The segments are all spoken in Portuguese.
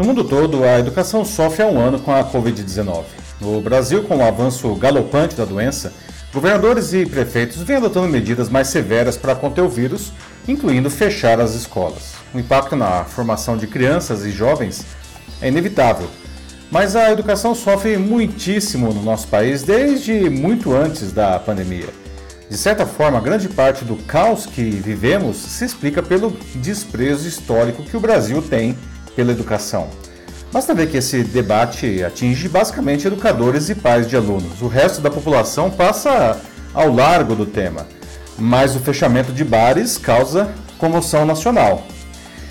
No mundo todo, a educação sofre há um ano com a Covid-19. No Brasil, com o avanço galopante da doença, governadores e prefeitos vêm adotando medidas mais severas para conter o vírus, incluindo fechar as escolas. O impacto na formação de crianças e jovens é inevitável, mas a educação sofre muitíssimo no nosso país desde muito antes da pandemia. De certa forma, grande parte do caos que vivemos se explica pelo desprezo histórico que o Brasil tem pela educação. Basta ver que esse debate atinge basicamente educadores e pais de alunos. O resto da população passa ao largo do tema, mas o fechamento de bares causa comoção nacional.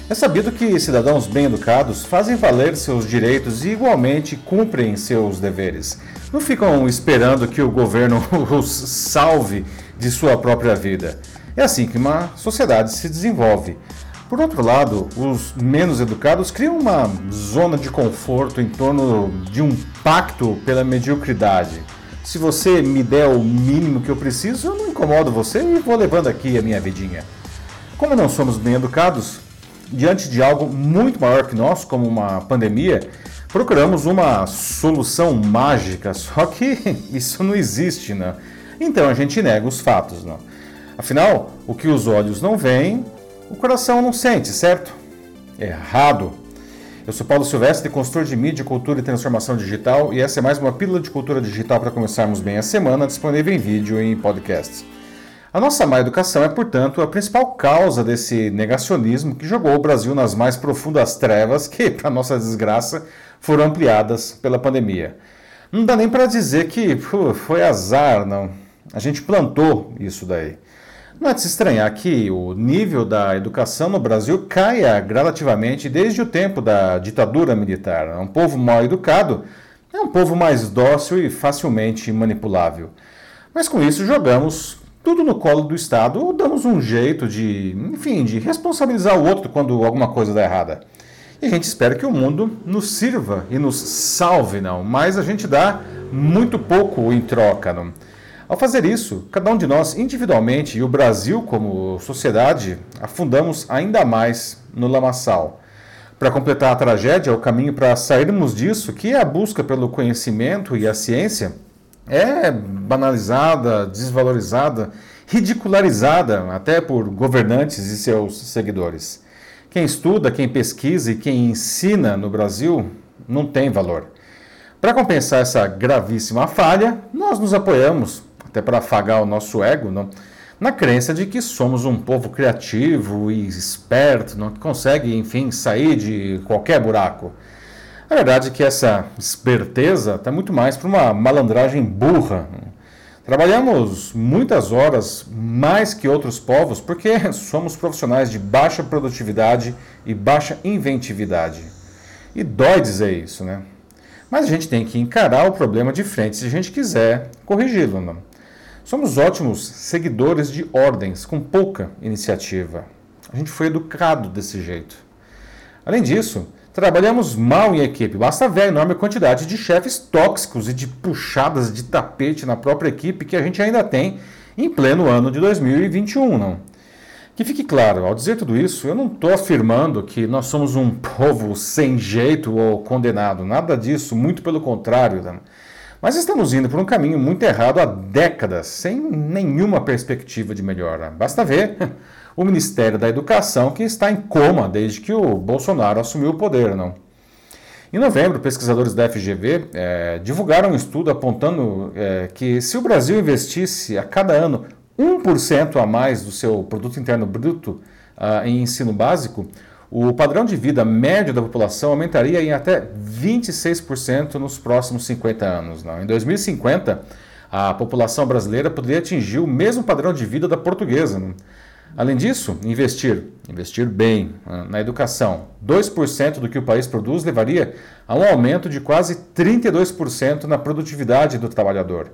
É sabido que cidadãos bem educados fazem valer seus direitos e igualmente cumprem seus deveres. Não ficam esperando que o governo os salve de sua própria vida. É assim que uma sociedade se desenvolve. Por outro lado, os menos educados criam uma zona de conforto em torno de um pacto pela mediocridade. Se você me der o mínimo que eu preciso, eu não incomodo você e vou levando aqui a minha vidinha. Como não somos bem educados, diante de algo muito maior que nós, como uma pandemia, procuramos uma solução mágica, só que isso não existe, né? Então a gente nega os fatos, né? Afinal, o que os olhos não veem, o coração não sente, certo? Errado. Eu sou Paulo Silvestre, consultor de mídia, cultura e transformação digital, e essa é mais uma pílula de cultura digital para começarmos bem a semana, disponível em vídeo e em podcasts. A nossa má educação é, portanto, a principal causa desse negacionismo que jogou o Brasil nas mais profundas trevas que, para nossa desgraça, foram ampliadas pela pandemia. Não dá nem para dizer que foi azar, não. A gente plantou isso daí. Não é de se estranhar que o nível da educação no Brasil caia gradativamente desde o tempo da ditadura militar. Um povo mal educado é um povo mais dócil e facilmente manipulável. Mas com isso jogamos tudo no colo do Estado ou damos um jeito de, enfim, de responsabilizar o outro quando alguma coisa dá errada. E a gente espera que o mundo nos sirva e nos salve, não. Mas a gente dá muito pouco em troca, não. Ao fazer isso, cada um de nós individualmente e o Brasil como sociedade afundamos ainda mais no lamaçal. Para completar a tragédia, o caminho para sairmos disso, que é a busca pelo conhecimento e a ciência, é banalizada, desvalorizada, ridicularizada até por governantes e seus seguidores. Quem estuda, quem pesquisa e quem ensina no Brasil não tem valor. Para compensar essa gravíssima falha, nós nos apoiamos até para afagar o nosso ego, não? na crença de que somos um povo criativo e esperto, não? que consegue, enfim, sair de qualquer buraco. A verdade é que essa esperteza está muito mais para uma malandragem burra. Trabalhamos muitas horas mais que outros povos porque somos profissionais de baixa produtividade e baixa inventividade. E dói dizer isso, né? Mas a gente tem que encarar o problema de frente se a gente quiser corrigi-lo. Não? Somos ótimos seguidores de ordens, com pouca iniciativa. A gente foi educado desse jeito. Além disso, trabalhamos mal em equipe. Basta ver a enorme quantidade de chefes tóxicos e de puxadas de tapete na própria equipe que a gente ainda tem em pleno ano de 2021, não? Que fique claro, ao dizer tudo isso, eu não estou afirmando que nós somos um povo sem jeito ou condenado. Nada disso, muito pelo contrário. Mas estamos indo por um caminho muito errado há décadas, sem nenhuma perspectiva de melhora. Basta ver o Ministério da Educação, que está em coma desde que o Bolsonaro assumiu o poder, não? Em novembro, pesquisadores da FGV é, divulgaram um estudo apontando é, que se o Brasil investisse a cada ano 1% a mais do seu produto interno bruto uh, em ensino básico, o padrão de vida médio da população aumentaria em até 26% nos próximos 50 anos. Em 2050, a população brasileira poderia atingir o mesmo padrão de vida da portuguesa. Além disso, investir, investir bem na educação, 2% do que o país produz levaria a um aumento de quase 32% na produtividade do trabalhador.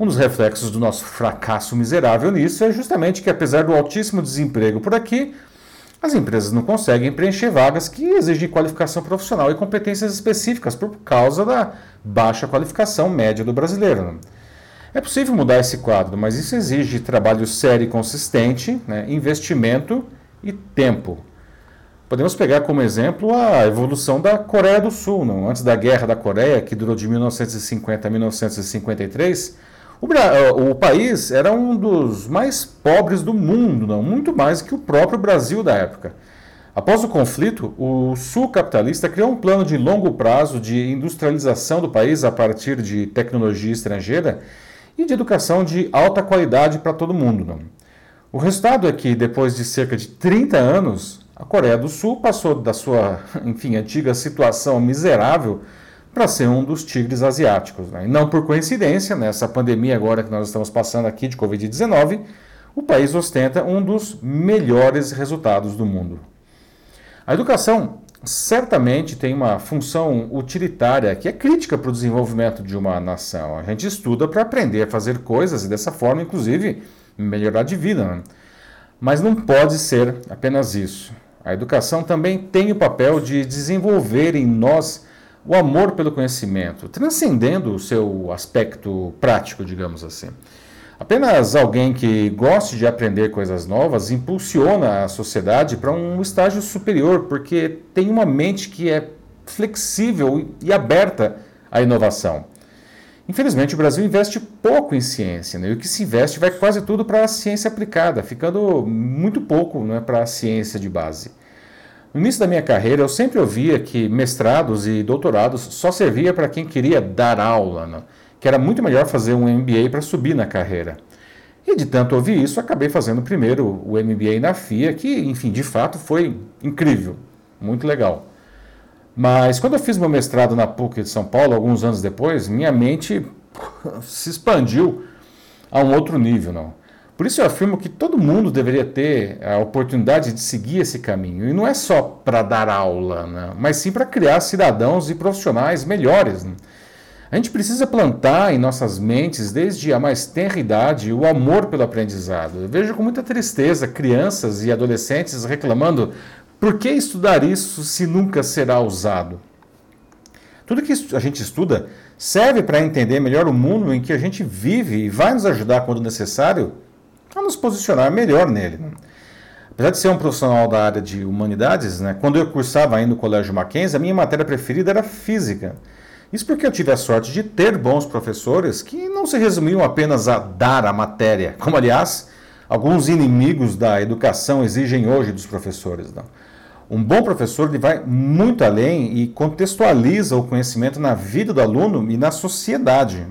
Um dos reflexos do nosso fracasso miserável nisso é justamente que, apesar do altíssimo desemprego por aqui, as empresas não conseguem preencher vagas que exigem qualificação profissional e competências específicas por causa da baixa qualificação média do brasileiro. É possível mudar esse quadro, mas isso exige trabalho sério e consistente, né, investimento e tempo. Podemos pegar como exemplo a evolução da Coreia do Sul. Não? Antes da Guerra da Coreia, que durou de 1950 a 1953, o, eh, o, país era um dos mais pobres do mundo, não? muito mais que o próprio Brasil da época. Após o conflito, o sul capitalista criou um plano de longo prazo de industrialização do país a partir de tecnologia estrangeira e de educação de alta qualidade para todo mundo. Não? O resultado é que, depois de cerca de 30 anos, a Coreia do Sul passou da sua, enfim, antiga situação miserável para ser um dos tigres asiáticos. Né? E não por coincidência, nessa pandemia agora que nós estamos passando aqui de Covid-19, o país ostenta um dos melhores resultados do mundo. A educação certamente tem uma função utilitária que é crítica para o desenvolvimento de uma nação. A gente estuda para aprender a fazer coisas e dessa forma, inclusive, melhorar de vida. Né? Mas não pode ser apenas isso. A educação também tem o papel de desenvolver em nós o amor pelo conhecimento, transcendendo o seu aspecto prático, digamos assim. Apenas alguém que goste de aprender coisas novas impulsiona a sociedade para um estágio superior, porque tem uma mente que é flexível e aberta à inovação. Infelizmente, o Brasil investe pouco em ciência, né? e o que se investe vai quase tudo para a ciência aplicada, ficando muito pouco né, para a ciência de base. No início da minha carreira, eu sempre ouvia que mestrados e doutorados só servia para quem queria dar aula. Né? que era muito melhor fazer um MBA para subir na carreira. E de tanto ouvir isso, acabei fazendo primeiro o MBA na FIA, que, enfim, de fato foi incrível, muito legal. Mas quando eu fiz meu mestrado na PUC de São Paulo, alguns anos depois, minha mente se expandiu a um outro nível, não. Por isso eu afirmo que todo mundo deveria ter a oportunidade de seguir esse caminho. E não é só para dar aula, né? mas sim para criar cidadãos e profissionais melhores. Né? A gente precisa plantar em nossas mentes, desde a mais tenra idade, o amor pelo aprendizado. Eu vejo com muita tristeza crianças e adolescentes reclamando: por que estudar isso se nunca será usado? Tudo que a gente estuda serve para entender melhor o mundo em que a gente vive e vai nos ajudar, quando necessário, a nos posicionar melhor nele. Apesar de ser um profissional da área de humanidades, né, quando eu cursava ainda no Colégio Mackenzie, a minha matéria preferida era física. Isso porque eu tive a sorte de ter bons professores que não se resumiam apenas a dar a matéria, como aliás alguns inimigos da educação exigem hoje dos professores. Um bom professor ele vai muito além e contextualiza o conhecimento na vida do aluno e na sociedade.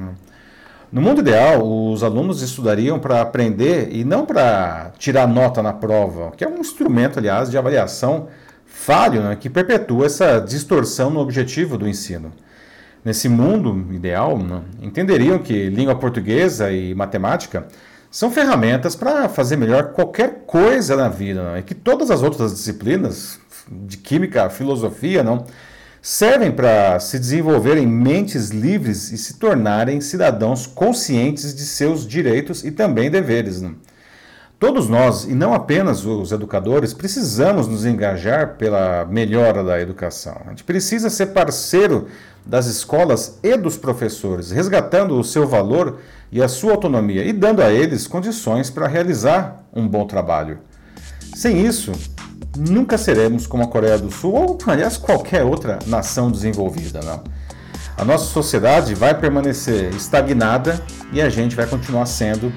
No mundo ideal, os alunos estudariam para aprender e não para tirar nota na prova, que é um instrumento, aliás, de avaliação falho né, que perpetua essa distorção no objetivo do ensino nesse mundo ideal, né, entenderiam que língua portuguesa e matemática são ferramentas para fazer melhor qualquer coisa na vida, não? e que todas as outras disciplinas, de química, filosofia, não, servem para se desenvolverem mentes livres e se tornarem cidadãos conscientes de seus direitos e também deveres. Não? Todos nós, e não apenas os educadores, precisamos nos engajar pela melhora da educação. A gente precisa ser parceiro das escolas e dos professores, resgatando o seu valor e a sua autonomia e dando a eles condições para realizar um bom trabalho. Sem isso, nunca seremos como a Coreia do Sul ou, aliás, qualquer outra nação desenvolvida, não. A nossa sociedade vai permanecer estagnada e a gente vai continuar sendo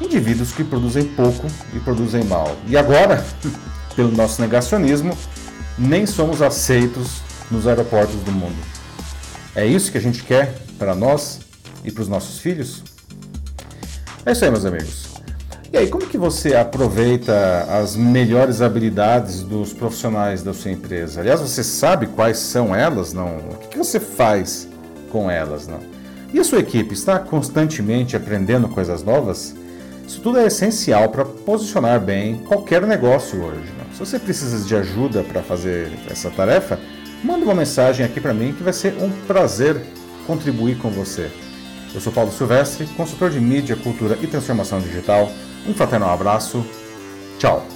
indivíduos que produzem pouco e produzem mal. E agora, pelo nosso negacionismo, nem somos aceitos nos aeroportos do mundo. É isso que a gente quer para nós e para os nossos filhos? É isso aí, meus amigos. E aí, como que você aproveita as melhores habilidades dos profissionais da sua empresa? Aliás, você sabe quais são elas, não? O que, que você faz com elas, não? E a sua equipe está constantemente aprendendo coisas novas? Isso tudo é essencial para posicionar bem qualquer negócio hoje. Né? Se você precisa de ajuda para fazer essa tarefa, manda uma mensagem aqui para mim que vai ser um prazer contribuir com você. Eu sou Paulo Silvestre, consultor de mídia, cultura e transformação digital. Um fraternal abraço. Tchau.